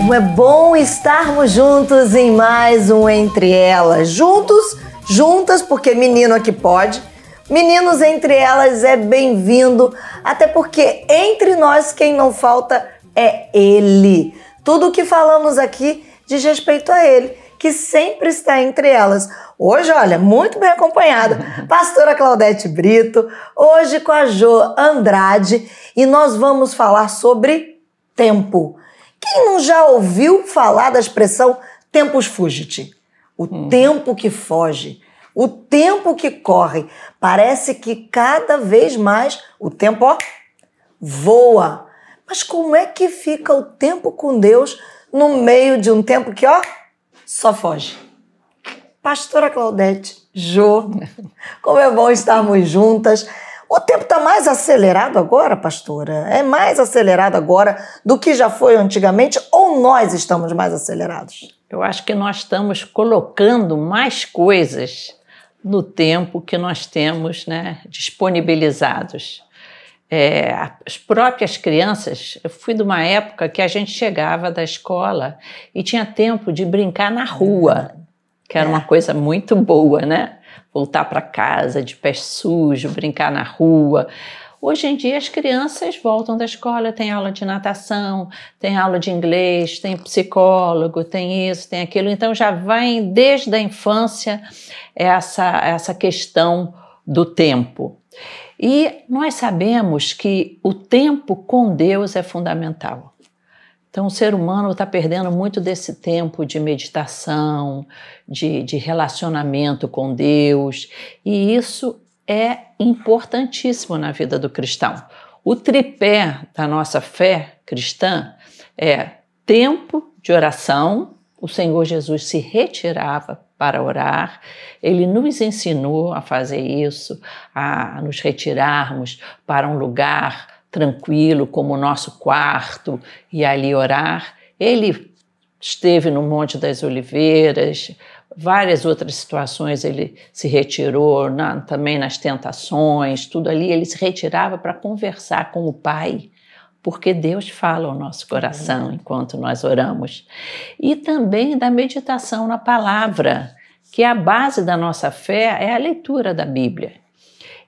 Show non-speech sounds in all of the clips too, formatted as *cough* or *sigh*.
Como é bom estarmos juntos em mais um Entre Elas. Juntos, juntas, porque menino aqui pode. Meninos entre elas é bem-vindo, até porque entre nós quem não falta é ele. Tudo o que falamos aqui diz respeito a ele, que sempre está entre elas. Hoje, olha, muito bem acompanhada, *laughs* pastora Claudete Brito, hoje com a Jo Andrade, e nós vamos falar sobre tempo. Quem não já ouviu falar da expressão tempus fugit? O hum. tempo que foge, o tempo que corre. Parece que cada vez mais o tempo ó, voa. Mas como é que fica o tempo com Deus no meio de um tempo que ó, só foge? Pastora Claudete, Jô, *laughs* como é bom estarmos juntas. O tempo está mais acelerado agora, pastora? É mais acelerado agora do que já foi antigamente ou nós estamos mais acelerados? Eu acho que nós estamos colocando mais coisas no tempo que nós temos né, disponibilizados. É, as próprias crianças, eu fui de uma época que a gente chegava da escola e tinha tempo de brincar na rua, que era é. uma coisa muito boa, né? Voltar para casa de pé sujo, brincar na rua. Hoje em dia as crianças voltam da escola, tem aula de natação, tem aula de inglês, tem psicólogo, tem isso, tem aquilo. Então já vai desde a infância essa, essa questão do tempo. E nós sabemos que o tempo com Deus é fundamental. Então, o ser humano está perdendo muito desse tempo de meditação, de, de relacionamento com Deus, e isso é importantíssimo na vida do cristão. O tripé da nossa fé cristã é tempo de oração, o Senhor Jesus se retirava para orar, ele nos ensinou a fazer isso, a nos retirarmos para um lugar tranquilo, como o nosso quarto, e ali orar. Ele esteve no Monte das Oliveiras, várias outras situações ele se retirou, na, também nas tentações, tudo ali ele se retirava para conversar com o Pai, porque Deus fala ao nosso coração enquanto nós oramos. E também da meditação na palavra, que é a base da nossa fé, é a leitura da Bíblia.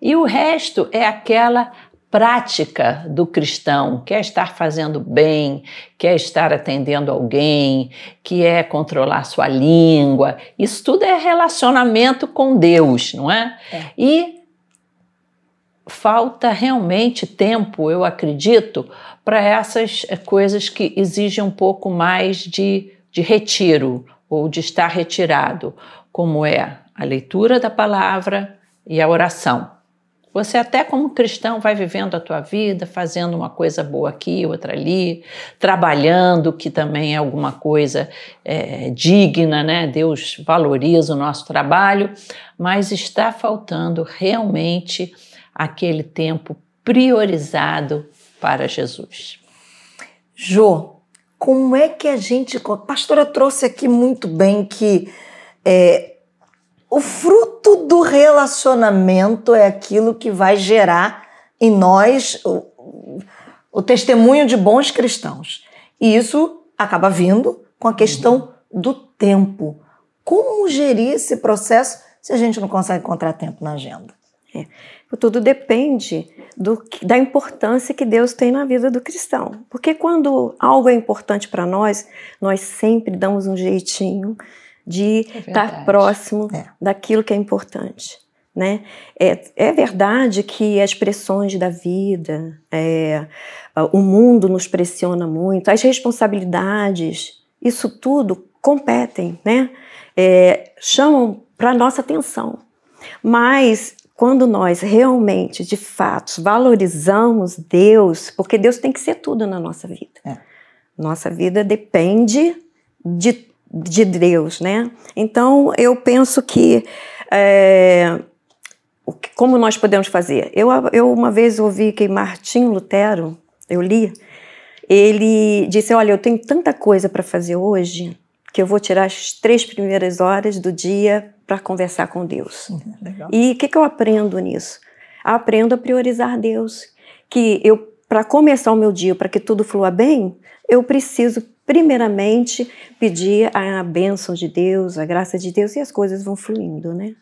E o resto é aquela prática do cristão, quer estar fazendo bem, quer estar atendendo alguém, que é controlar sua língua. Isso tudo é relacionamento com Deus, não é? é. E falta realmente tempo, eu acredito, para essas eh, coisas que exigem um pouco mais de, de retiro ou de estar retirado, como é a leitura da palavra e a oração. Você até como cristão vai vivendo a tua vida, fazendo uma coisa boa aqui, outra ali, trabalhando, que também é alguma coisa é, digna, né? Deus valoriza o nosso trabalho, mas está faltando realmente aquele tempo priorizado para Jesus. Jô, como é que a gente. A pastora trouxe aqui muito bem que é, o fruto do relacionamento é aquilo que vai gerar em nós o, o testemunho de bons cristãos. E isso acaba vindo com a questão do tempo. Como gerir esse processo se a gente não consegue encontrar tempo na agenda? É. Tudo depende do, da importância que Deus tem na vida do cristão. Porque quando algo é importante para nós, nós sempre damos um jeitinho de é estar próximo é. daquilo que é importante. Né? É, é verdade que as pressões da vida, é, o mundo nos pressiona muito, as responsabilidades, isso tudo competem, né? É, chamam para nossa atenção. Mas quando nós realmente, de fato, valorizamos Deus, porque Deus tem que ser tudo na nossa vida. É. Nossa vida depende de de Deus, né? Então eu penso que é, como nós podemos fazer? Eu, eu uma vez ouvi que Martim Lutero, eu li, ele disse: Olha, eu tenho tanta coisa para fazer hoje que eu vou tirar as três primeiras horas do dia para conversar com Deus. Legal. E o que, que eu aprendo nisso? Aprendo a priorizar Deus. Que eu, para começar o meu dia, para que tudo flua bem, eu preciso primeiramente pedir a bênção de Deus, a graça de Deus e as coisas vão fluindo, né?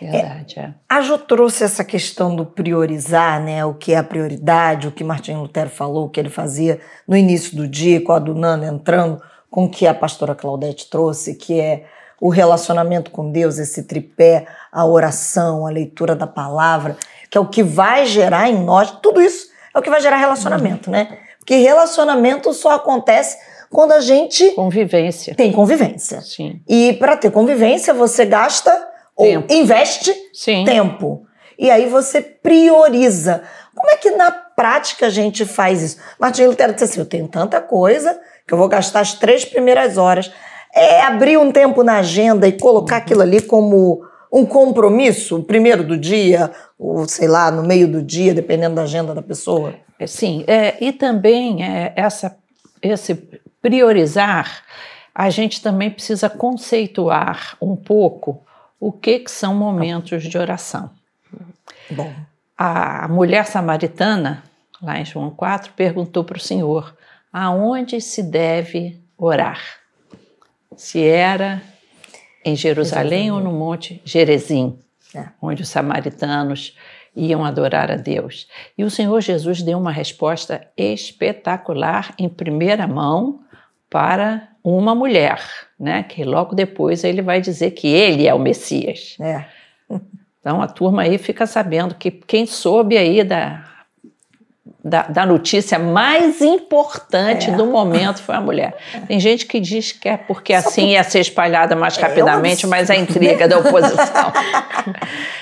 Verdade, é. A Jo trouxe essa questão do priorizar, né? O que é a prioridade, o que Martinho Lutero falou, o que ele fazia no início do dia, com a Dunana entrando, com o que a pastora Claudete trouxe, que é o relacionamento com Deus, esse tripé, a oração, a leitura da palavra, que é o que vai gerar em nós, tudo isso é o que vai gerar relacionamento, né? Porque relacionamento só acontece quando a gente Convivência. tem convivência. Sim. E para ter convivência, você gasta Tempo. ou investe Sim. tempo. E aí você prioriza. Como é que na prática a gente faz isso? Martinho Lutero disse assim: eu tenho tanta coisa que eu vou gastar as três primeiras horas. É abrir um tempo na agenda e colocar aquilo ali como um compromisso, o primeiro do dia, ou sei lá, no meio do dia, dependendo da agenda da pessoa. É, Sim, é, e também é, essa, esse priorizar, a gente também precisa conceituar um pouco o que, que são momentos de oração. Bom, A mulher samaritana, lá em João 4, perguntou para o Senhor aonde se deve orar. Se era em Jerusalém ou no Monte Gerezim, É. onde os samaritanos iam adorar a Deus. E o Senhor Jesus deu uma resposta espetacular em primeira mão para uma mulher, né? Que logo depois ele vai dizer que ele é o Messias. é. Então a turma aí fica sabendo que quem soube aí da, da, da notícia mais importante É. do momento foi a mulher. Tem gente que diz que é porque assim ia ser espalhada mais É, rapidamente, eu- mas a intriga da oposição.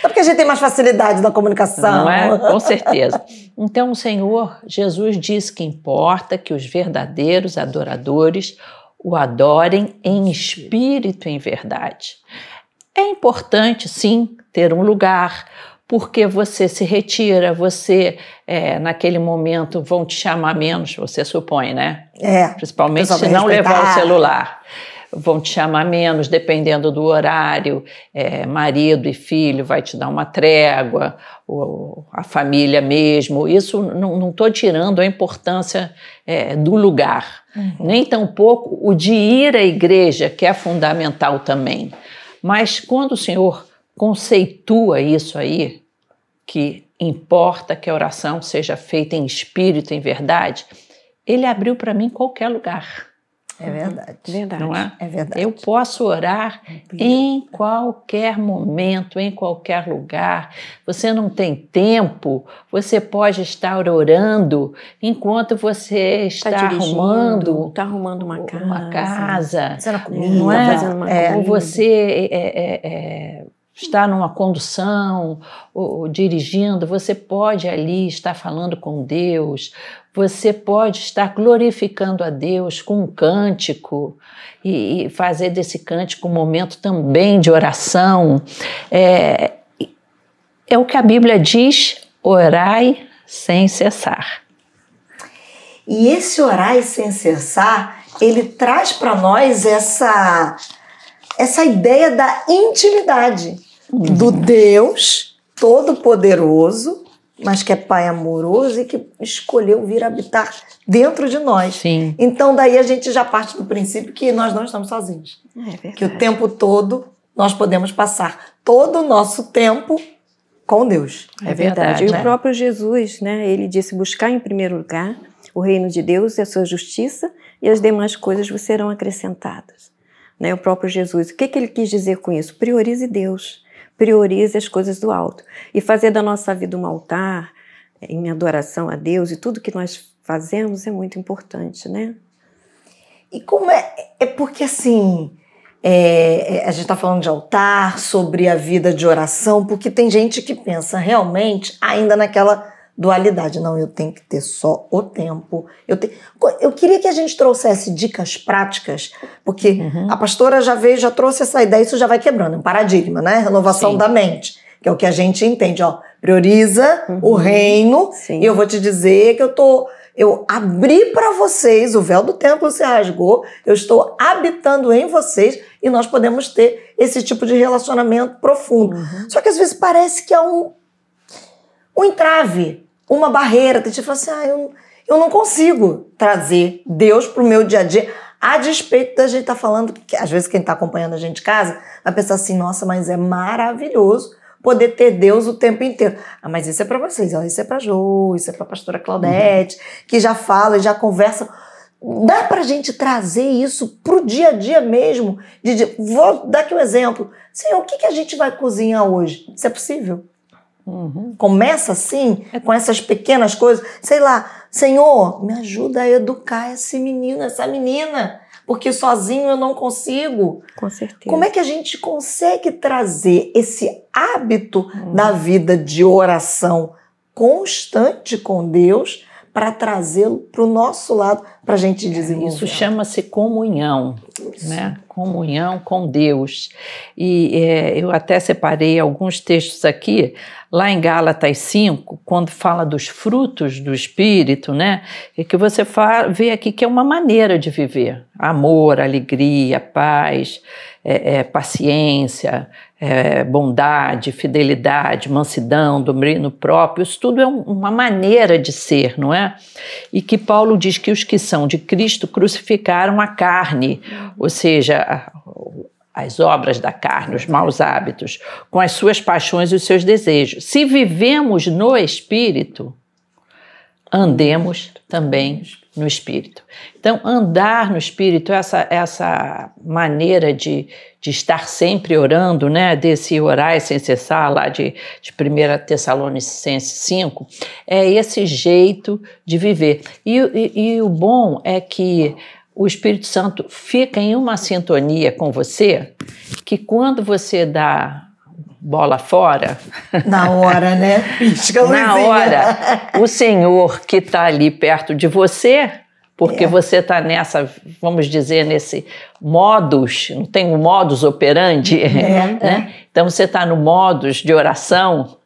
Só *laughs* porque a gente tem mais facilidade na comunicação. Não é? Com certeza. Então o Senhor Jesus diz que importa que os verdadeiros adoradores o adorem em espírito e em verdade. É importante, sim, ter um lugar, porque você se retira, você, é, naquele momento, vão te chamar menos, você supõe, né? É. Principalmente se não levar o respeitar. celular. Vão te chamar menos, dependendo do horário. É, marido e filho vai te dar uma trégua, ou a família mesmo. Isso não estou tirando a importância é, do lugar. Nem tampouco o de ir à igreja, que é fundamental também. Mas quando o Senhor conceitua isso aí, que importa que a oração seja feita em espírito, em verdade, ele abriu para mim qualquer lugar, É verdade. Verdade. não é? É verdade. Eu posso orar em qualquer momento, em qualquer lugar. Você não tem tempo, você pode estar orando enquanto você está Tá arrumando tá arrumando uma casa. uma casa, Fazendo comida. não é? Fazendo uma É. ou você é, é, é, está numa condução, ou, ou dirigindo, você pode ali estar falando com Deus, você pode estar glorificando a Deus com um cântico e, e fazer desse cântico um momento também de oração. É, é o que a Bíblia diz: orai sem cessar. E esse orar e sem cessar, ele traz para nós essa essa ideia da intimidade do Deus todo-poderoso, mas que é Pai amoroso e que escolheu vir habitar dentro de nós. Sim. Então daí a gente já parte do princípio que nós não estamos sozinhos, É verdade. que o tempo todo nós podemos passar todo o nosso tempo com Deus. É verdade. E né? o próprio Jesus, né? Ele disse buscar em primeiro lugar o reino de Deus e a sua justiça e as demais coisas vos serão acrescentadas. Né? O próprio Jesus. O que, que ele quis dizer com isso? Priorize Deus. Priorize as coisas do alto. E fazer da nossa vida um altar em adoração a Deus e tudo que nós fazemos é muito importante, né? E como é. É porque assim. é, é, a gente está falando de altar, sobre a vida de oração, porque tem gente que pensa realmente ainda naquela dualidade. Não, eu tenho que ter só o tempo. Eu, te... eu queria que a gente trouxesse dicas práticas, porque a pastora já veio, já trouxe essa ideia, isso já vai quebrando, é um paradigma, né? Renovação Sim. da mente, que é o que a gente entende, ó. Prioriza o reino, Sim. e eu vou te dizer que eu tô. Eu abri para vocês, o véu do templo se rasgou, eu estou habitando em vocês e nós podemos ter esse tipo de relacionamento profundo. Só que às vezes parece que há um, um entrave, uma barreira. Tem gente que fala assim: ah, eu, eu não consigo trazer Deus para o meu dia a dia, A despeito da gente estar tá falando, que às vezes quem está acompanhando a gente de casa vai pensar assim, nossa, mas é maravilhoso poder ter Deus o tempo inteiro. Ah, mas isso é para vocês, ó, isso é para Jo, isso é para a pastora Claudete, uhum. que já fala e já conversa. Dá para a gente trazer isso para o dia a dia mesmo? De, de, vou dar aqui um exemplo. Senhor, o que, que a gente vai cozinhar hoje? Isso é possível? Uhum. Começa assim, com essas pequenas coisas. Sei lá, Senhor, me ajuda a educar esse menino, essa menina, porque sozinho eu não consigo. Com certeza. Como é que a gente consegue trazer esse hábito uhum. da vida de oração constante com Deus para trazê-lo para o nosso lado para a gente desenvolver? Isso chama-se comunhão, Isso. né? Comunhão com Deus. E é, eu até separei alguns textos aqui lá em Gálatas 5, quando fala dos frutos do Espírito, né? E que você fala, vê aqui que é uma maneira de viver: amor, alegria, paz, é, é, paciência, é, bondade, fidelidade, mansidão, domínio próprio. Isso tudo é um, uma maneira de ser, não é? E que Paulo diz que os que são de Cristo crucificaram a carne, ou seja, as obras da carne, os maus hábitos, com as suas paixões e os seus desejos. Se vivemos no Espírito, andemos também no Espírito. Então, andar no Espírito, essa, essa maneira de, de estar sempre orando, né, desse orar sem cessar, lá de, de 1 Tessalonicenses 5, é esse jeito de viver. E, e, e o bom é que o Espírito Santo fica em uma sintonia com você que quando você dá bola fora. Na hora, né? Pisca Na hora, o Senhor que está ali perto de você, porque é. você está nessa, vamos dizer, nesse modus, não tem um modus operandi, é, *laughs* né? É. Então você está no modus de oração,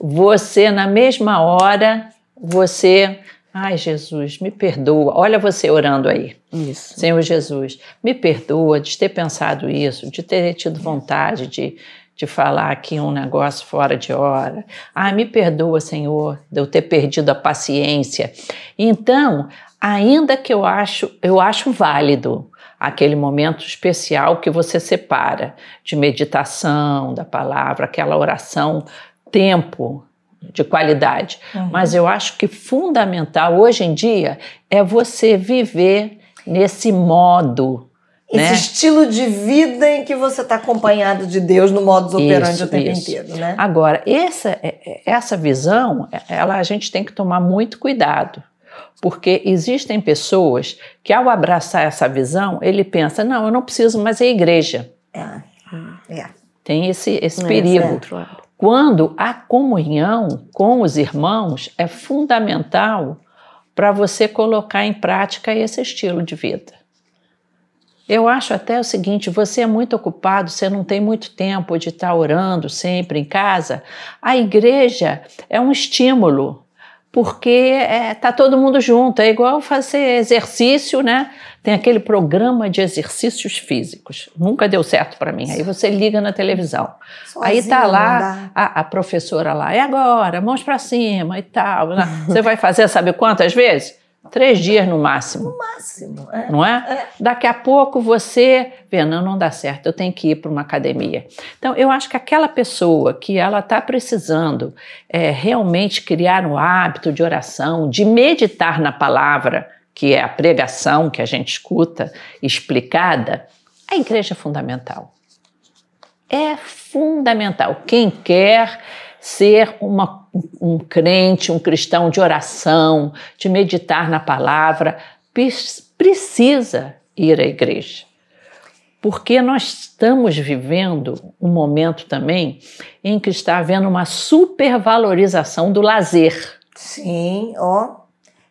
você na mesma hora, você Ai, Jesus, me perdoa. Olha você orando aí. Isso. Senhor Jesus, me perdoa de ter pensado isso, de ter tido vontade de, de falar aqui um negócio fora de hora. Ai, me perdoa, Senhor, de eu ter perdido a paciência. Então, ainda que eu acho, eu acho válido aquele momento especial que você separa de meditação da palavra, aquela oração, tempo de qualidade. Uhum. Mas eu acho que fundamental hoje em dia é você viver nesse modo. Esse né? estilo de vida em que você está acompanhado de Deus no modus operandi isso, o tempo isso. inteiro, né? Agora, essa, é, é, essa visão, ela, a gente tem que tomar muito cuidado. Porque existem pessoas que, ao abraçar essa visão, ele pensa: não, eu não preciso mais ir à igreja. É. é. Tem esse, esse perigo. É quando a comunhão com os irmãos é fundamental para você colocar em prática esse estilo de vida. Eu acho até o seguinte: você é muito ocupado, você não tem muito tempo de estar orando sempre em casa. A igreja é um estímulo porque é, tá todo mundo junto. É igual fazer exercício, né? Tem aquele programa de exercícios físicos. Nunca deu certo para mim. Aí você liga na televisão. Sozinho, Aí tá lá a, a, professora lá. É agora, mãos para cima e tal. Né? Você vai fazer, sabe quantas vezes? Três dias no máximo. No máximo, é. Não é? é? Daqui a pouco você vê, não, não dá certo, eu tenho que ir para uma academia. Então, eu acho que aquela pessoa que ela está precisando é, realmente criar um hábito de oração, de meditar na palavra, que é a pregação que a gente escuta explicada, a igreja é fundamental. É fundamental. Quem quer ser uma, um crente, um cristão de oração, de meditar na palavra, precisa ir à igreja. Porque nós estamos vivendo um momento também em que está havendo uma supervalorização do lazer. Sim, ó.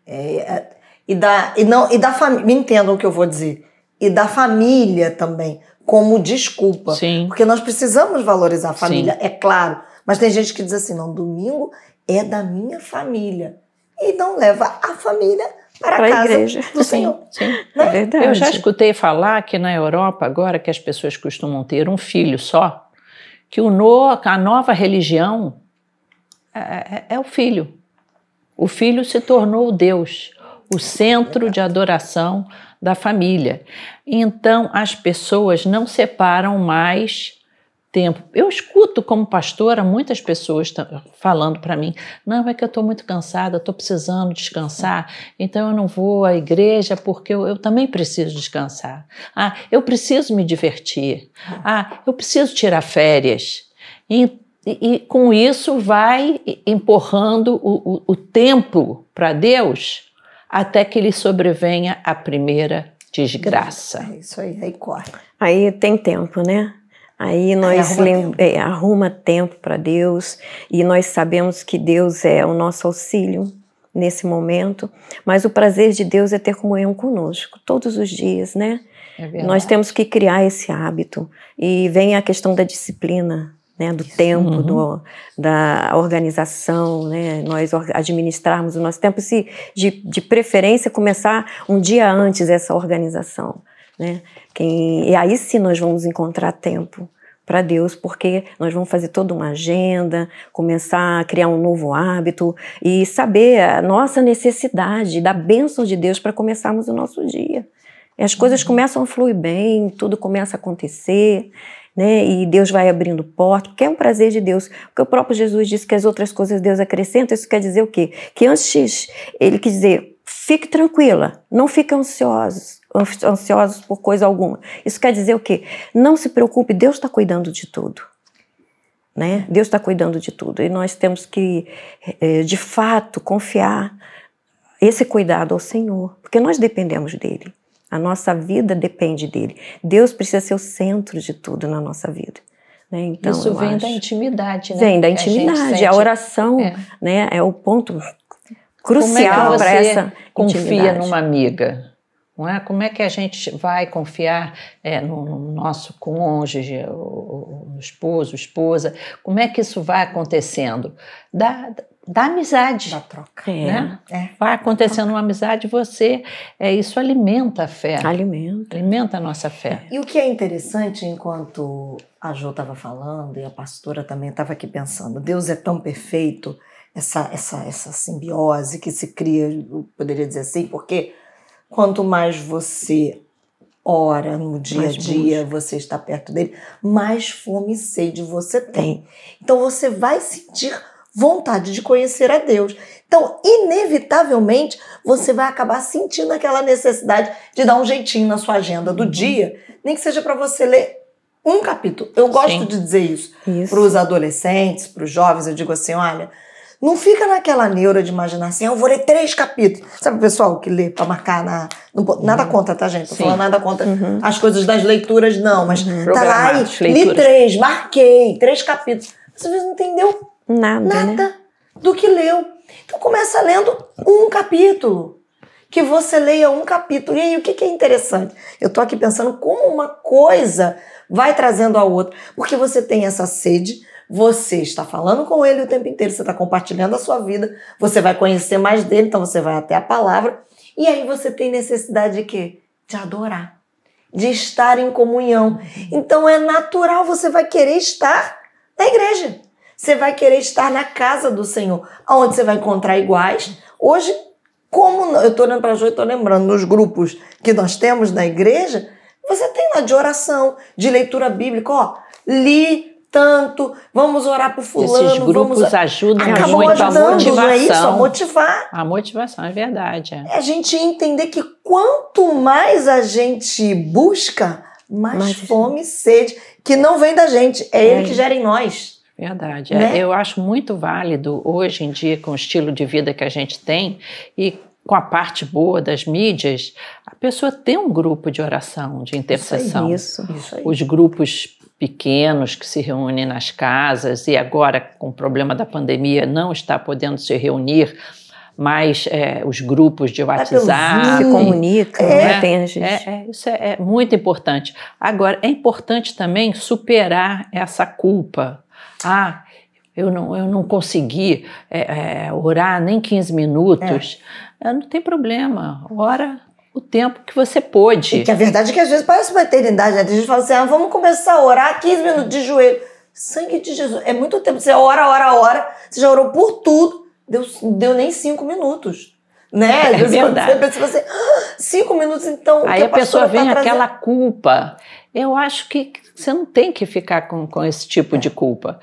É, é, e da, e não, e da família, me entendam o que eu vou dizer. E da família também, como desculpa. Sim. Porque nós precisamos valorizar a família, Sim. é claro. Mas tem gente que diz assim: não, domingo é da minha família. E não leva a família para a casa igreja. do Senhor. Sim, né? é verdade. Eu já escutei falar que na Europa, agora que as pessoas costumam ter um filho só, que o no, a nova religião é, é, é o filho. O filho se tornou Deus, o centro de adoração da família. Então, as pessoas não separam mais tempo. Eu escuto como pastora muitas pessoas falando para mim: não, é que eu estou muito cansada, estou precisando descansar, então eu não vou à igreja porque eu, eu, também preciso descansar. Ah, eu preciso me divertir. Ah, eu preciso tirar férias. E, e, e com isso vai empurrando o, o, o tempo para Deus até que lhe sobrevenha a primeira desgraça. É isso aí, aí corre. Aí tem tempo, né? Aí nós arruma tempo, é, arruma tempo para Deus e nós sabemos que Deus é o nosso auxílio nesse momento, mas o prazer de Deus é ter comunhão conosco todos os dias, né? É nós temos que criar esse hábito e vem a questão da disciplina, né, do Isso. tempo, uhum. do, da organização, né, nós administrarmos o nosso tempo, se de, de preferência começar um dia antes essa organização, né? Quem, e aí sim nós vamos encontrar tempo para Deus, porque nós vamos fazer toda uma agenda, começar a criar um novo hábito e saber a nossa necessidade da bênção de Deus para começarmos o nosso dia. E as coisas uhum. começam a fluir bem, tudo começa a acontecer, né? E Deus vai abrindo portas, porque é um prazer de Deus. Porque o próprio Jesus disse que as outras coisas Deus acrescenta, isso quer dizer o quê? Que antes ele quis dizer, fique tranquila, não fique ansiosos, ansiosos por coisa alguma. Isso quer dizer o quê? Não se preocupe, Deus está cuidando de tudo. Né? Deus está cuidando de tudo e nós temos que, eh, de fato, confiar esse cuidado ao Senhor, porque nós dependemos dele. A nossa vida depende dele. Deus precisa ser o centro de tudo na nossa vida. Né? Então, Isso vem acho, da intimidade, né? Vem da intimidade. A, a oração é. Né, é o ponto crucial é para essa confia intimidade. numa amiga? Não é? Como é que a gente vai confiar é, no, no, nosso cônjuge, o, o, esposo, esposa? Como é que isso vai acontecendo? Da, da amizade. Da troca. Né? É. é. Vai acontecendo uma amizade, você. É, isso alimenta a fé. Alimenta. Alimenta a nossa fé. E o que é interessante, enquanto a Jo estava falando e a pastora também estava aqui pensando, Deus é tão perfeito, essa, essa, essa simbiose que se cria, eu poderia dizer assim, porque Quanto mais você ora no dia mais a dia, busca. você está perto dele, mais fome e sede você tem. Então você vai sentir vontade de conhecer a Deus. Então, inevitavelmente, você vai acabar sentindo aquela necessidade de dar um jeitinho na sua agenda do dia, nem que seja para você ler um capítulo. Eu gosto Sim. de dizer isso, isso. para os adolescentes, para os jovens. Eu digo assim: olha, não fica naquela neura de imaginar assim, eu vou ler três capítulos. Sabe o pessoal que lê para marcar na. Não, nada uhum. contra, tá, gente? Tô Sim. falando nada contra uhum. as coisas das leituras, não, mas uhum. tá lá e li três, marquei, três capítulos. Você às vezes não entendeu nada, nada né? do que leu. Então começa lendo um capítulo. Que você leia um capítulo. E aí, o que, que é interessante? Eu tô aqui pensando como uma coisa vai trazendo a outra. Porque você tem essa sede, você está falando com ele o tempo inteiro, você está compartilhando a sua vida, você vai conhecer mais dele, então você vai até a palavra. E aí você tem necessidade de quê? De adorar, de estar em comunhão. Então é natural, você vai querer estar na igreja. Você vai querer estar na casa do Senhor, onde você vai encontrar iguais. Hoje, como eu estou olhando para Jo e estou lembrando, nos grupos que nós temos na igreja, você tem lá de oração, de leitura bíblica, ó, li tanto, vamos orar por fulano. Esses grupos vamos... ajudam Acabam muito ajudando, a motivação. É isso? A motivar. A motivação, é verdade. É. é a gente entender que quanto mais a gente busca, mais, mais fome e sede, que não vem da gente, é, é. ele que gera em nós. Verdade. É, né? Eu acho muito válido hoje em dia, com o estilo de vida que a gente tem e com a parte boa das mídias, a pessoa ter um grupo de oração, de intercessão. Isso, aí, isso, isso aí. Os grupos pequenos que se reúnem nas casas e agora com o problema da pandemia não está podendo se reunir mas é, os grupos de WhatsApp se comunicam, é, né? Tem gente. É, é, isso é, é, muito importante. Agora é importante também superar essa culpa. Ah, eu não, eu não consegui é, é, orar nem 15 minutos. Não tem problema. Ora o tempo que você pôde. E que a verdade é que às vezes parece uma eternidade. Né? A gente fala assim, ah, vamos começar a orar 15 minutos de joelho. Sangue de Jesus. É muito tempo. Você ora, ora, ora. Você já orou por tudo. Deu, deu nem cinco minutos. né? É verdade. Você pensa assim, "Ah, cinco minutos então. Aí que a pessoa vem tá trazendo?" aquela culpa. Eu acho que você não tem que ficar com, com esse tipo de culpa.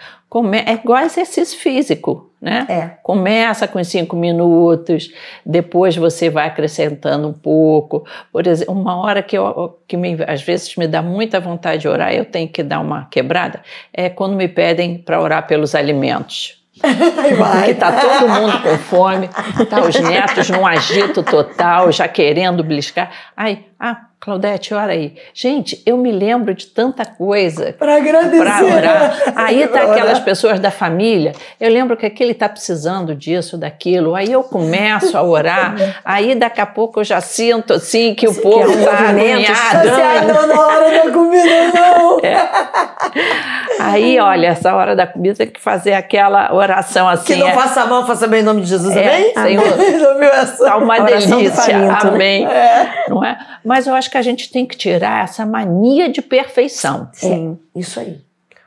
É igual exercício físico, né? É. Começa com cinco minutos, depois você vai acrescentando um pouco. Por exemplo, uma hora que, eu, que me, às vezes me dá muita vontade de orar, eu tenho que dar uma quebrada, é quando me pedem para orar pelos alimentos. *laughs* Porque tá todo mundo com fome, tá os netos num agito total, já querendo beliscar. Aí, ah, Claudete, ora aí. Gente, eu me lembro de tanta coisa Pra agradecer. para orar. Aí tá aquelas pessoas da família. Eu lembro que aquele tá precisando disso, daquilo. Aí eu começo a orar. *laughs* Aí daqui a pouco eu já sinto assim que o povo é um tá agoniado. Você, ah, não, na hora da comida, não. *laughs* É. Aí, olha, essa hora da comida tem que fazer aquela oração assim. Que não é- faça mal, faça bem em nome de Jesus, É, amém? Senhor. *laughs* Essa? Tá uma delícia, faminto, né? amém. Não é? Mas eu acho que a gente tem que tirar essa mania de perfeição, Sim. Isso aí.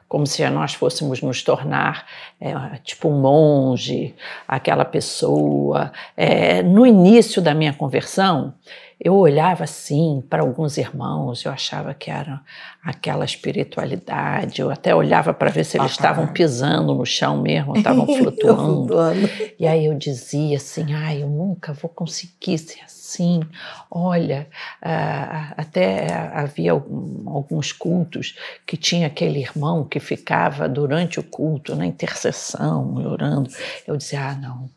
como se nós fôssemos nos tornar é, tipo um monge, aquela pessoa. É, no início da minha conversão, eu olhava assim para alguns irmãos, eu achava que era aquela espiritualidade, eu até olhava para ver se eles estavam pisando no chão mesmo, *laughs* estavam flutuando. Flutuando. E aí eu dizia assim, ai, eu nunca vou conseguir ser assim. Olha, ah, até havia algum- alguns cultos que tinha aquele irmão que ficava durante o culto na intercessão, orando. Eu dizia, ah, não.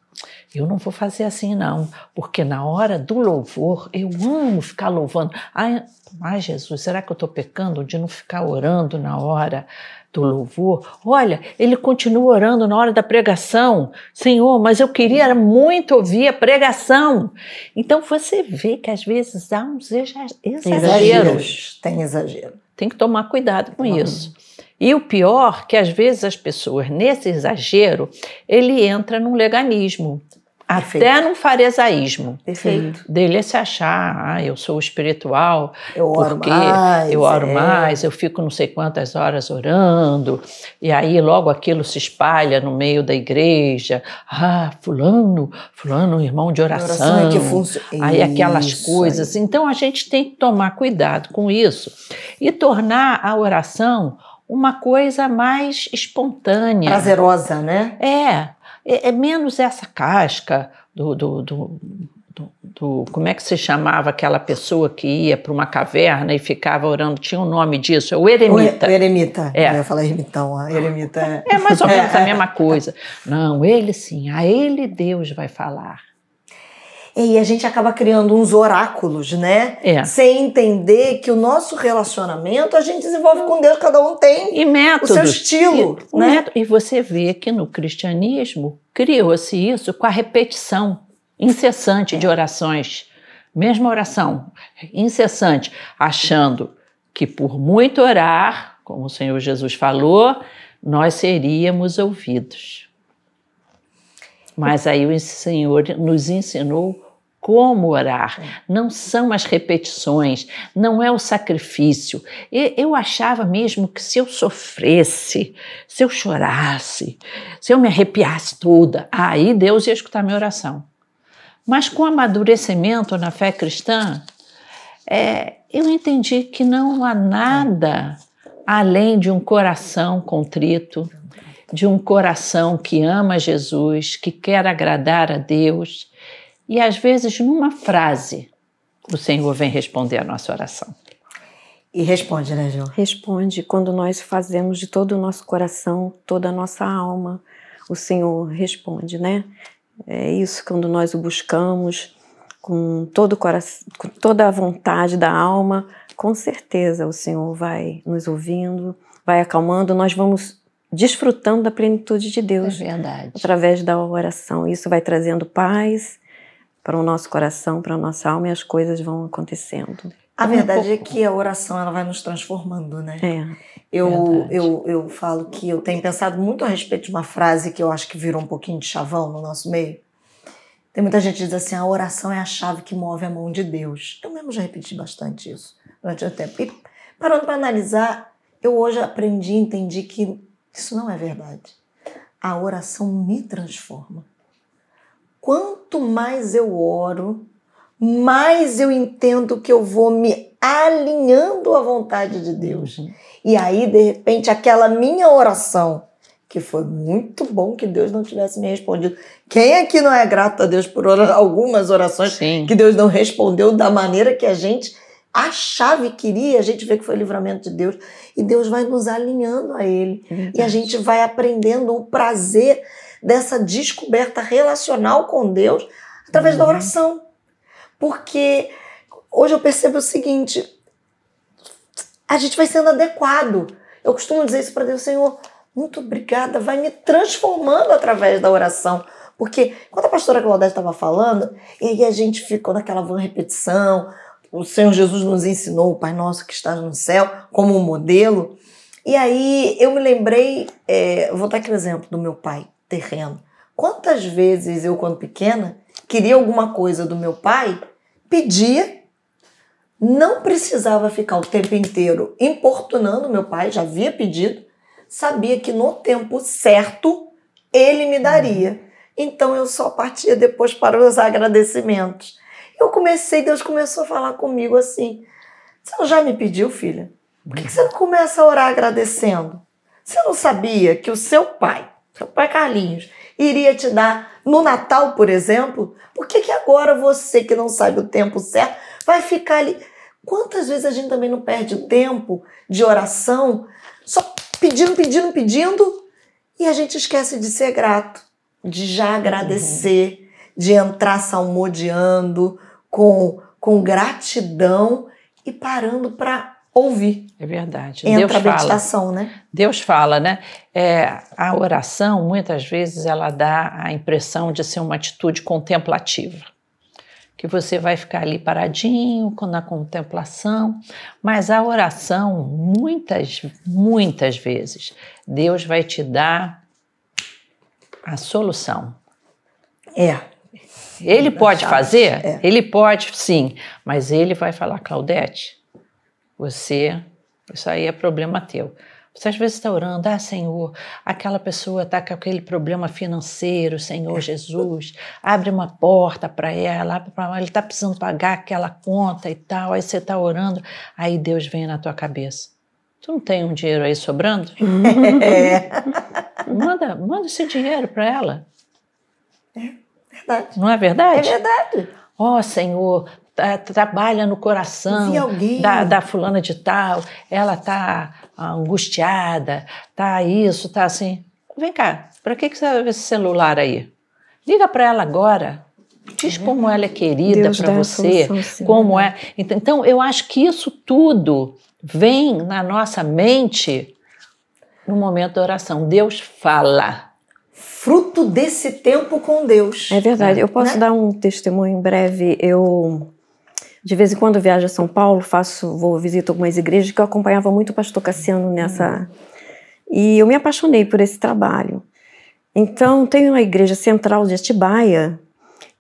Eu não vou fazer assim, não, porque na hora do louvor eu amo ficar louvando. Ai, ai Jesus, será que eu estou pecando de não ficar orando na hora do louvor? Olha, ele continua orando na hora da pregação. Senhor, mas eu queria muito ouvir a pregação. Então você vê que às vezes há uns exa- exageros. Exageros. Tem exagero. Tem que tomar cuidado com Tomar isso. E o pior, que às vezes as pessoas, nesse exagero, ele entra num leganismo, Perfeito. até num farisaísmo. Perfeito. Dele é se achar, ah, eu sou espiritual, Eu oro porque mais. eu oro é. mais, eu fico não sei quantas horas orando, e aí logo aquilo se espalha no meio da igreja. Ah, fulano, fulano, irmão de A oração. oração é que funciona. Aí aquelas Isso coisas. Então a gente tem que tomar cuidado com isso e tornar a oração uma coisa mais espontânea. Prazerosa, né? É, é, é menos essa casca do, do, do, do- do- Como é que se chamava aquela pessoa que ia para uma caverna e ficava orando? Tinha um nome disso, é o eremita. o eremita. É. Eu ia falar ermitão. Eremita é. É mais ou menos a *laughs* É. mesma coisa. Não, ele sim, a ele Deus vai falar. E a gente acaba criando uns oráculos, né? É. Sem entender que o nosso relacionamento a gente desenvolve com Deus, cada um tem E o métodos. seu estilo, E, o né? método- e você vê que no cristianismo criou-se isso com a repetição incessante de orações. Mesma oração, incessante, achando que por muito orar, como o Senhor Jesus falou, nós seríamos ouvidos. Mas aí o Senhor nos ensinou como orar. Não são as repetições, não é o sacrifício. Eu achava mesmo que se eu sofresse, se eu chorasse, se eu me arrepiasse toda, aí Deus ia escutar minha oração. Mas com o amadurecimento na fé cristã, é, eu entendi que não há nada além de um coração contrito, de um coração que ama Jesus, que quer agradar a Deus. E às vezes, numa frase, o Senhor vem responder a nossa oração. E responde, né, Gil? Responde quando nós fazemos de todo o nosso coração, toda a nossa alma. O Senhor responde, né? É isso quando nós o buscamos com todo o coração, com toda a vontade da alma, com certeza o Senhor vai nos ouvindo, vai acalmando, nós vamos desfrutando da plenitude de Deus verdade. através da oração. Isso vai trazendo paz para o nosso coração, para a nossa alma e as coisas vão acontecendo. A verdade é que a oração ela vai nos transformando, né? É. Eu, Verdade. eu, eu falo que eu tenho pensado muito a respeito de uma frase que eu acho que virou um pouquinho de chavão no nosso meio. Tem muita gente que diz assim: a oração é a chave que move a mão de Deus. Eu mesmo já repeti bastante isso durante o tempo. E parando para analisar, eu hoje aprendi e entendi que isso não é verdade. A oração me transforma. Quanto mais eu oro, mais eu entendo que eu vou me alinhando à vontade de Deus. Uhum. E aí, de repente, aquela minha oração, que foi muito bom que Deus não tivesse me respondido. Quem aqui não é grato a Deus por algumas orações Sim. que Deus não respondeu da maneira que a gente achava e queria? A gente vê que foi livramento de Deus. E Deus vai nos alinhando a Ele. É e a gente vai aprendendo o prazer dessa descoberta relacional com Deus através uhum. da oração. Porque hoje eu percebo o seguinte: a gente vai sendo adequado. Eu costumo dizer isso para Deus, Senhor, muito obrigada, vai me transformando através da oração. Porque quando a pastora Claudete estava falando, e aí a gente ficou naquela van repetição, o Senhor Jesus nos ensinou o Pai Nosso que está no céu como um modelo. E aí eu me lembrei, é, vou dar aquele exemplo do meu pai terreno. Quantas vezes eu, quando pequena, queria alguma coisa do meu pai, pedia não precisava ficar o tempo inteiro importunando meu pai, já havia pedido, sabia que no tempo certo ele me daria. Então eu só partia depois para os agradecimentos. Eu comecei, Deus começou a falar comigo assim: Você não já me pediu, filha? Por que você não começa a orar agradecendo? Você não sabia que o seu pai, seu pai Carlinhos, iria te dar no Natal, por exemplo? Por que, que agora você, que não sabe o tempo certo, vai ficar ali? Quantas vezes a gente também não perde o tempo de oração só pedindo, pedindo, pedindo e a gente esquece de ser grato, de já agradecer, uhum. de entrar salmodiando com, com gratidão e parando para ouvir. É verdade. Entra Deus a meditação, fala, né? Deus fala, né? É, a oração, muitas vezes, ela dá a impressão de ser uma atitude contemplativa que você vai ficar ali paradinho na contemplação, mas a oração, muitas, muitas vezes, Deus vai te dar a solução. É. Ele pode fazer? É. Ele pode, sim, mas ele vai falar, Claudete, você, isso aí é problema teu. Você às vezes está orando, ah, Senhor, aquela pessoa está com aquele problema financeiro, Senhor Jesus, abre uma porta para ela, ele está precisando pagar aquela conta e tal, aí você está orando, aí Deus vem na tua cabeça. Tu não tem um dinheiro aí sobrando? *laughs* É. manda, manda esse dinheiro para ela. É verdade. Não é verdade? É verdade. Ó oh, Senhor, trabalha no coração da, da fulana de tal, ela está angustiada, tá isso, tá assim. Vem cá, para que, que você vai ver esse celular aí? Liga para ela agora. Diz como ela é querida para você, solução, como é. Então, então, eu acho que isso tudo vem na nossa mente no momento da oração. Deus fala. Fruto desse tempo com Deus. É verdade. Eu posso né? dar um testemunho em breve. Eu de vez em quando eu viajo a São Paulo, faço, vou visitar algumas igrejas que eu acompanhava muito o pastor Cassiano nessa. Uhum. E eu me apaixonei por esse trabalho. Então, tem uma igreja central de Atibaia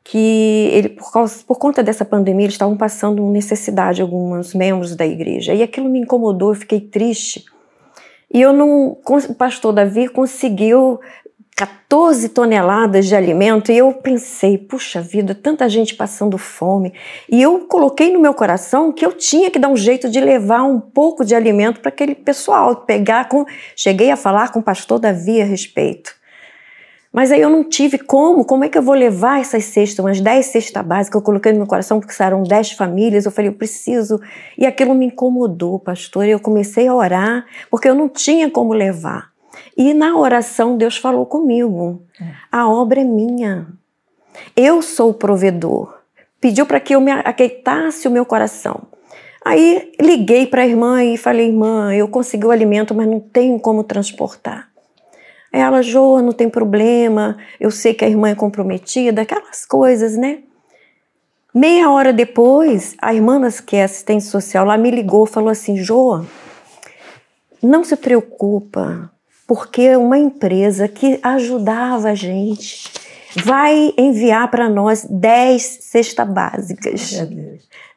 que ele, por, causa, por conta dessa pandemia, eles estavam passando necessidade alguns membros da igreja. E aquilo me incomodou, eu fiquei triste. E eu não, o pastor Davi conseguiu 14 toneladas de alimento e eu pensei, puxa vida, tanta gente passando fome. E eu coloquei no meu coração que eu tinha que dar um jeito de levar um pouco de alimento para aquele pessoal, pegar com, cheguei a falar com o pastor Davi a respeito. Mas aí eu não tive como, como é que eu vou levar essas cestas, umas 10 cestas básicas, eu coloquei no meu coração porque serão 10 famílias, eu falei, eu preciso. E aquilo me incomodou, pastor, e eu comecei a orar, porque eu não tinha como levar. E na oração Deus falou comigo: é. a obra é minha. Eu sou o provedor. Pediu para que eu me aquietasse o meu coração. Aí liguei para a irmã e falei: irmã, eu consegui o alimento, mas não tenho como transportar. Ela, Jô, não tem problema, eu sei que a irmã é comprometida, aquelas coisas, né? Meia hora depois, a irmã que é assistente social lá me ligou, falou assim: Jô, não se preocupa, porque uma empresa que ajudava a gente vai enviar para nós 10 cestas básicas.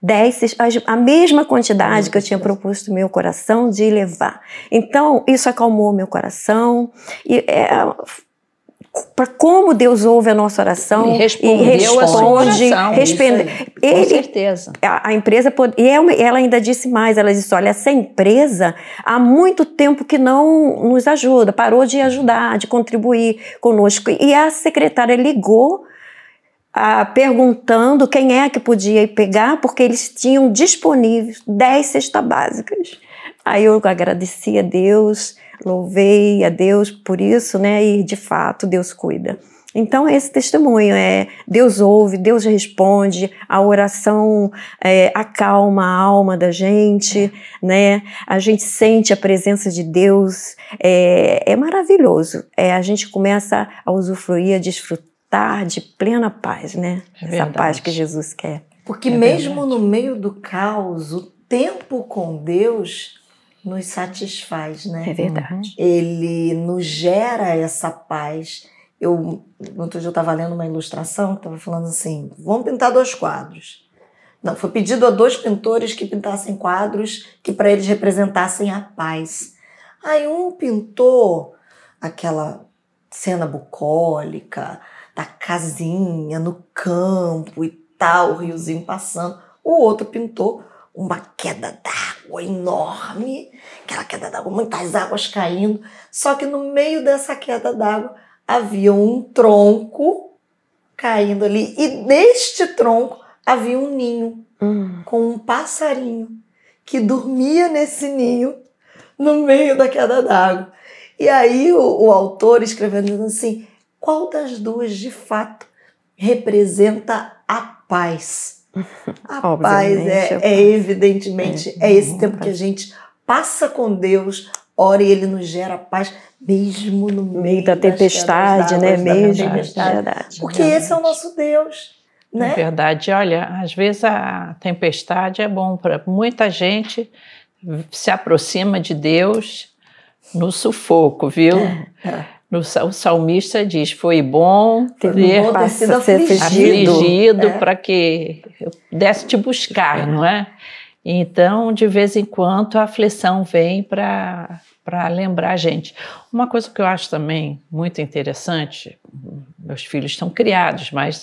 10 a mesma quantidade que eu tinha proposto no meu coração de levar. Então, isso acalmou meu coração. E é, para como Deus ouve a nossa oração e, respondeu e responde, a sua oração. Responde. Ele, Com certeza. A, a empresa pode, e é ela ainda disse mais, ela disse, olha, essa empresa há muito tempo que não nos ajuda, parou de ajudar, de contribuir conosco. E a secretária ligou ah, perguntando quem é que podia ir pegar, porque eles tinham disponíveis 10 cestas básicas. Aí eu agradeci a Deus, louvei a Deus por isso, né? E de fato Deus cuida. Então, esse testemunho é Deus ouve, Deus responde, a oração é, acalma a alma da gente, né? A gente sente a presença de Deus, é, é maravilhoso. É, a gente começa a usufruir, a desfrutar de plena paz, né? É Essa paz que Jesus quer. Porque é mesmo verdade. no meio do caos, o tempo com Deus nos satisfaz, né? É verdade. Ele nos gera essa paz. Eu, outro dia eu estava lendo uma ilustração que estava falando assim: vamos pintar dois quadros. Não, foi pedido a dois pintores que pintassem quadros que para eles representassem a paz. Aí um pintou aquela cena bucólica da casinha no campo e tal, o riozinho passando. O outro pintou uma queda d'água enorme, aquela queda d'água, muitas águas caindo. Só que no meio dessa queda d'água havia um tronco caindo ali, e neste tronco havia um ninho hum. com um passarinho que dormia nesse ninho no meio da queda d'água. E aí o, o autor escrevendo assim: qual das duas de fato representa a paz? *laughs* A paz é, é, evidentemente, é, é esse tempo que a gente passa com Deus, ora e Ele nos gera paz, mesmo no meio, meio da tempestade, né? Mesmo, tempestade. Verdade, Porque verdade. esse é o nosso Deus. Né? É verdade, olha, às vezes a tempestade é bom para muita gente se aproxima de Deus no sufoco, viu? É, é. No, o salmista diz: Foi bom ter, ter sido afligido, afligido é. para que eu pudesse te buscar, não é? Então, de vez em quando, a aflição vem para lembrar a gente. Uma coisa que eu acho também muito interessante: meus filhos estão criados, mas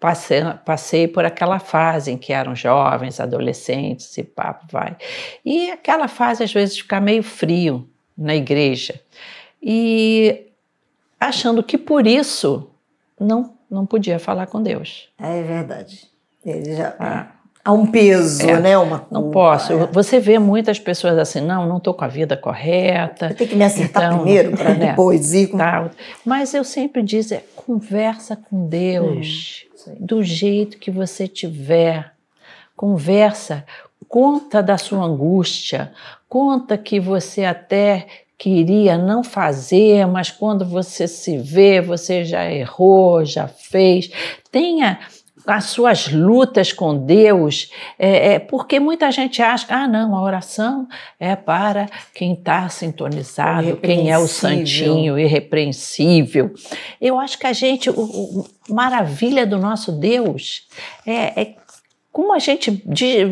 passei, passei por aquela fase em que eram jovens, adolescentes e papo vai. E aquela fase, às vezes, de ficar meio frio na igreja. E achando que por isso não, não podia falar com Deus. É verdade. Ele já. Ah. Há um peso, é, né? Uma culpa, não posso. É. Você vê muitas pessoas assim, não, não estou com a vida correta. Eu tenho que me acertar então, primeiro para né, *laughs* depois ir. Com... Tá. Mas eu sempre digo, é, conversa com Deus hum, do jeito que você tiver. Conversa, conta da sua angústia, conta que você até queria não fazer, mas quando você se vê, você já errou, já fez. Tenha as suas lutas com Deus, é, é, porque muita gente acha, ah, não, a oração é para quem está sintonizado, quem é o santinho, irrepreensível. Eu acho que a gente, o, o maravilha do nosso Deus é, é como a gente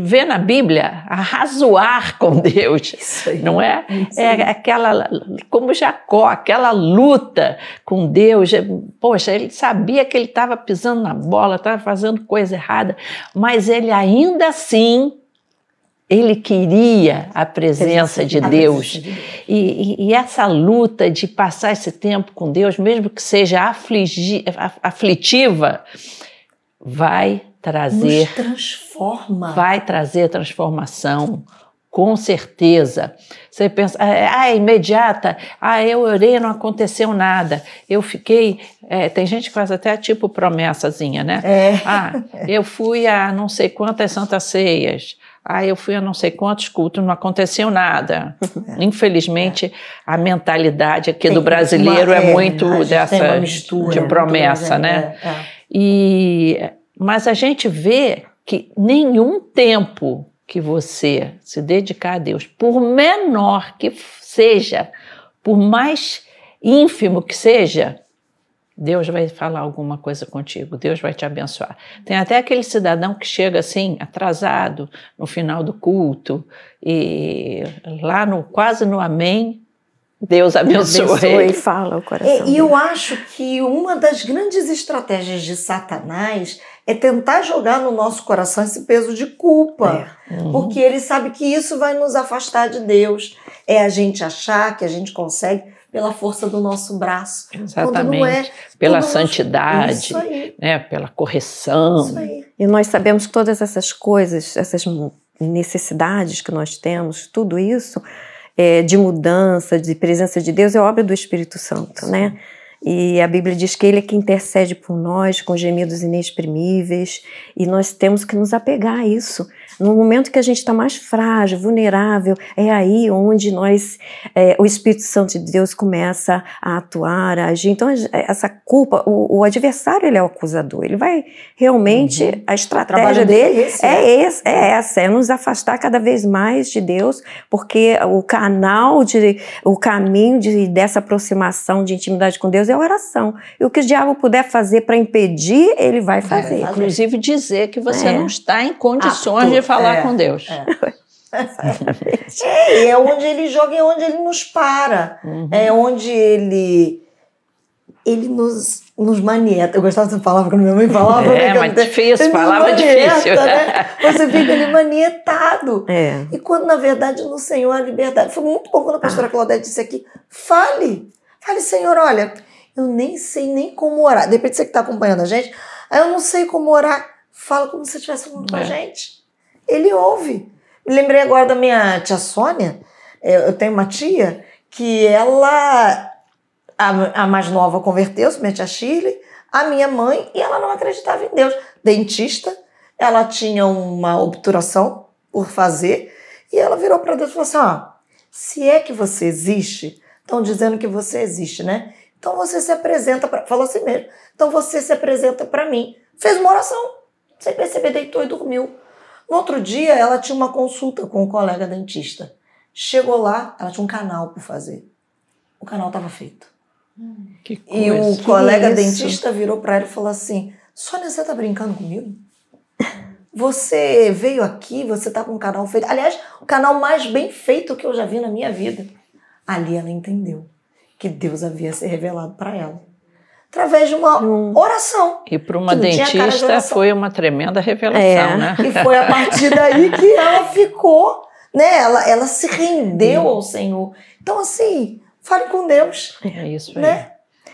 vê na Bíblia, arrazoar *laughs* com Deus, não é? É aquela, como Jacó, aquela luta com Deus. Poxa, ele sabia que ele estava pisando na bola, estava fazendo coisa errada, mas ele ainda assim ele queria a presença de Deus. E, e, essa luta de passar esse tempo com Deus, mesmo que seja afligi, aflitiva, vai trazer. Nos transforma. Vai trazer transformação, com certeza. Você pensa, ah, é imediata, ah, eu orei não aconteceu nada. Eu fiquei. É, tem gente que faz até tipo promessazinha, né? É. Ah, eu fui a não sei quantas santas ceias. Ah, eu fui a não sei quantos cultos, não aconteceu nada. É. Infelizmente, a mentalidade aqui tem do brasileiro uma, é, é, muito dessa mistura, de promessa, né? É, é. E mas a gente vê que nenhum tempo que você se dedicar a Deus, por menor que seja, por mais ínfimo que seja, Deus vai falar alguma coisa contigo, Deus vai te abençoar. Tem até aquele cidadão que chega assim, atrasado, no final do culto, e lá no quase no amém, Deus abençoe. Abençoe e fala o coração. É, e eu acho que uma das grandes estratégias de Satanás é tentar jogar no nosso coração esse peso de culpa. Uhum. Porque ele sabe que isso vai nos afastar de Deus. É a gente achar que a gente consegue pela força do nosso braço. Quando não é, Exatamente. Pela tudo no- santidade, Isso aí. né? pela correção. Isso aí. E nós sabemos que todas essas coisas, essas necessidades que nós temos, tudo isso é, de mudança, de presença de Deus, é obra do Espírito Santo, né? E a Bíblia diz que Ele é que intercede por nós com gemidos inexprimíveis, e nós temos que nos apegar a isso. No momento que a gente está mais frágil, vulnerável, é aí onde nós, é, o Espírito Santo de Deus começa a atuar, a agir. Então, essa culpa, o, o adversário ele é o acusador, ele vai realmente, a estratégia trabalho dele dele é esse, é, esse, é essa, é nos afastar cada vez mais de Deus, porque o canal, de, o caminho de, dessa aproximação de intimidade com Deus é a oração. E o que o diabo puder fazer para impedir, ele vai fazer. É, Inclusive dizer que você É. não está em condições Apto, de falar é, com Deus. É, e é onde ele joga, é onde ele nos para. Uhum. É onde ele ele nos, nos manieta. Eu gostava dessa palavra quando minha mãe falava. É, né, eu mas difícil, ele palavra manieta, difícil. Né? Você fica ali manietado. É. E quando, na verdade, no Senhor a liberdade. Foi muito bom quando a pastora Claudete disse aqui: fale. Fale, Senhor, olha, eu nem sei nem como orar. De repente você que está acompanhando a gente, aí eu não sei como orar. Fala como se você estivesse falando com a É. gente. Ele ouve. Me lembrei agora da minha tia Sônia. É, Eu tenho uma tia que ela, a, a mais nova, converteu-se, minha tia Shirley, a minha mãe, e ela não acreditava em Deus. Dentista, ela tinha uma obturação por fazer, e ela virou para Deus e falou assim: ó, se é que você existe, estão dizendo que você existe, né? Então você se apresenta para. Falou assim mesmo. Então você se apresenta para mim. Fez uma oração. Sem perceber, deitou e dormiu. No outro dia, ela tinha uma consulta com um colega dentista. Chegou lá, ela tinha um canal por fazer. O canal estava feito. Que E coisa. o colega isso? dentista virou para ela e falou assim: Sônia, você tá brincando comigo? Você veio aqui, você tá com um canal feito. Aliás, o canal mais bem feito que eu já vi na minha vida. Ali ela entendeu que Deus havia se revelado para ela. Através de uma Hum. oração. E para uma dentista foi uma tremenda revelação, É. né? E foi a partir daí que *laughs* ela ficou, né? Ela, ela se rendeu ao Senhor. Então, assim, fale com Deus, É isso aí. né?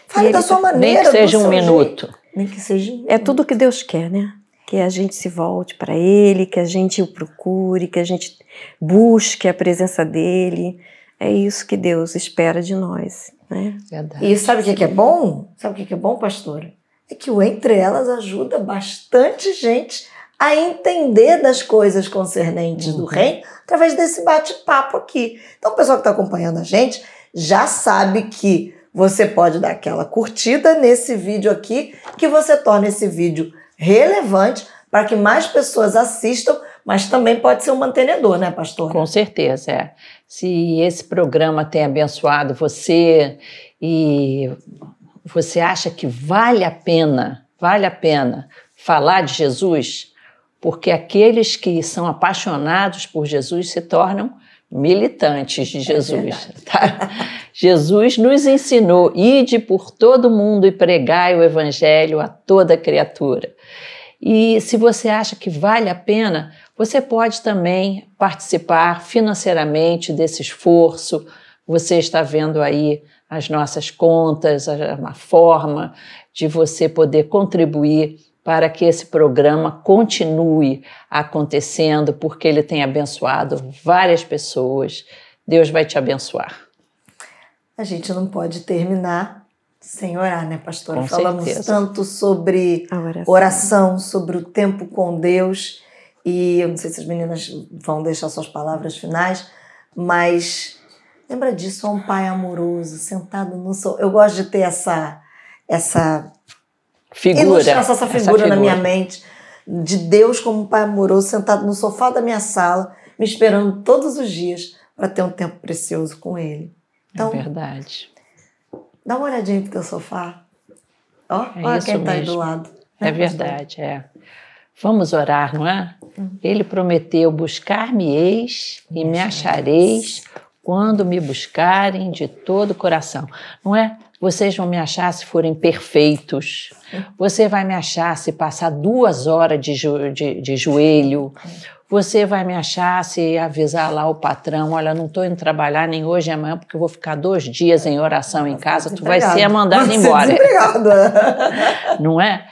Fale E da ele- sua maneira. Nem que seja um minuto. jeito. Nem que seja um É tudo que Deus quer, né? Que a gente se volte para Ele, que a gente o procure, que a gente busque a presença dele. É isso que Deus espera de nós, né? Verdade. E sabe o que é bom? Sabe o que que é bom, pastora? É que o Entre Elas ajuda bastante gente a entender das coisas concernentes do reino através desse bate-papo aqui. Então, o pessoal que está acompanhando a gente já sabe que você pode dar aquela curtida nesse vídeo aqui, que você torna esse vídeo relevante para que mais pessoas assistam, mas também pode ser um mantenedor, né, pastora? Com certeza, é. Se esse programa tem abençoado você e você acha que vale a pena, vale a pena falar de Jesus, porque aqueles que são apaixonados por Jesus se tornam militantes de Jesus. tá? *laughs* Jesus nos ensinou: ide por todo mundo e pregai o evangelho a toda criatura. E se você acha que vale a pena, você pode também participar financeiramente desse esforço. Você está vendo aí as nossas contas, a- uma forma de você poder contribuir para que esse programa continue acontecendo, porque ele tem abençoado várias pessoas. Deus vai te abençoar. A gente não pode terminar sem orar, né, pastora? Com Falamos certeza. tanto sobre oração. oração, sobre o tempo com Deus. E eu não sei se as meninas vão deixar suas palavras finais, mas lembra disso, é um pai amoroso, sentado no sol. Eu gosto de ter essa essa Figura. ilustração, essa figura, na minha mente de Deus como um pai amoroso sentado no sofá da minha sala, me esperando todos os dias para ter um tempo precioso com ele. Então, é verdade. Dá uma olhadinha pro teu sofá. Ó, É olha quem tá aí do lado. É Né, pastor? verdade, é. Vamos orar, não é? Ele prometeu: buscar-me-eis e me achareis quando me buscarem de todo o coração. Não é? Vocês vão me achar se forem perfeitos. Você vai me achar se passar duas horas de, jo de, de joelho. Você vai me achar se avisar lá o patrão, olha, não estou indo trabalhar nem hoje nem amanhã porque eu vou ficar dois dias em oração em casa, tu vai ser mandado embora. não é?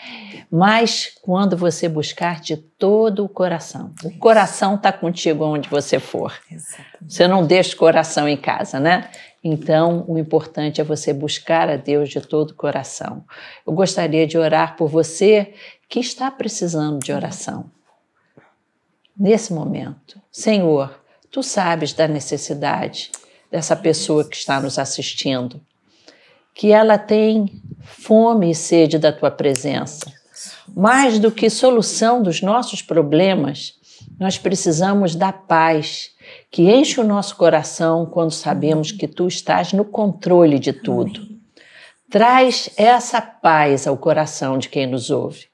Mas quando você buscar de todo o coração, o coração está contigo onde você for. Você não deixa o coração em casa, né? Então, o importante é você buscar a Deus de todo o coração. Eu gostaria de orar por você que está precisando de oração nesse momento. Senhor, tu sabes da necessidade dessa pessoa que está nos assistindo, que ela tem fome e sede da tua presença. Mais do que solução dos nossos problemas, nós precisamos da paz que enche o nosso coração quando sabemos que tu estás no controle de tudo. Traz essa paz ao coração de quem nos ouve.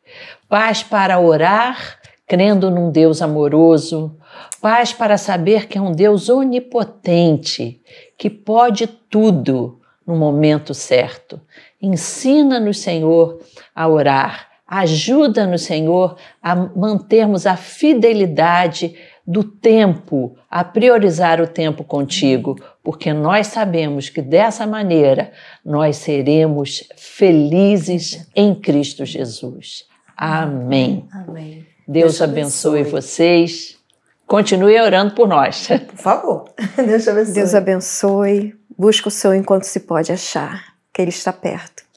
Paz para orar crendo num Deus amoroso, paz para saber que é um Deus onipotente, que pode tudo no momento certo. Ensina-nos, Senhor, a orar. Ajuda-nos, Senhor, a mantermos a fidelidade do tempo, a priorizar o tempo contigo, porque nós sabemos que dessa maneira nós seremos felizes em Cristo Jesus. Amém. Amém. Deus, Deus abençoe, abençoe vocês. Continue orando por nós. *laughs* Por favor. *laughs* Deus abençoe. Deus abençoe. Busca o seu enquanto se pode achar, que Ele está perto.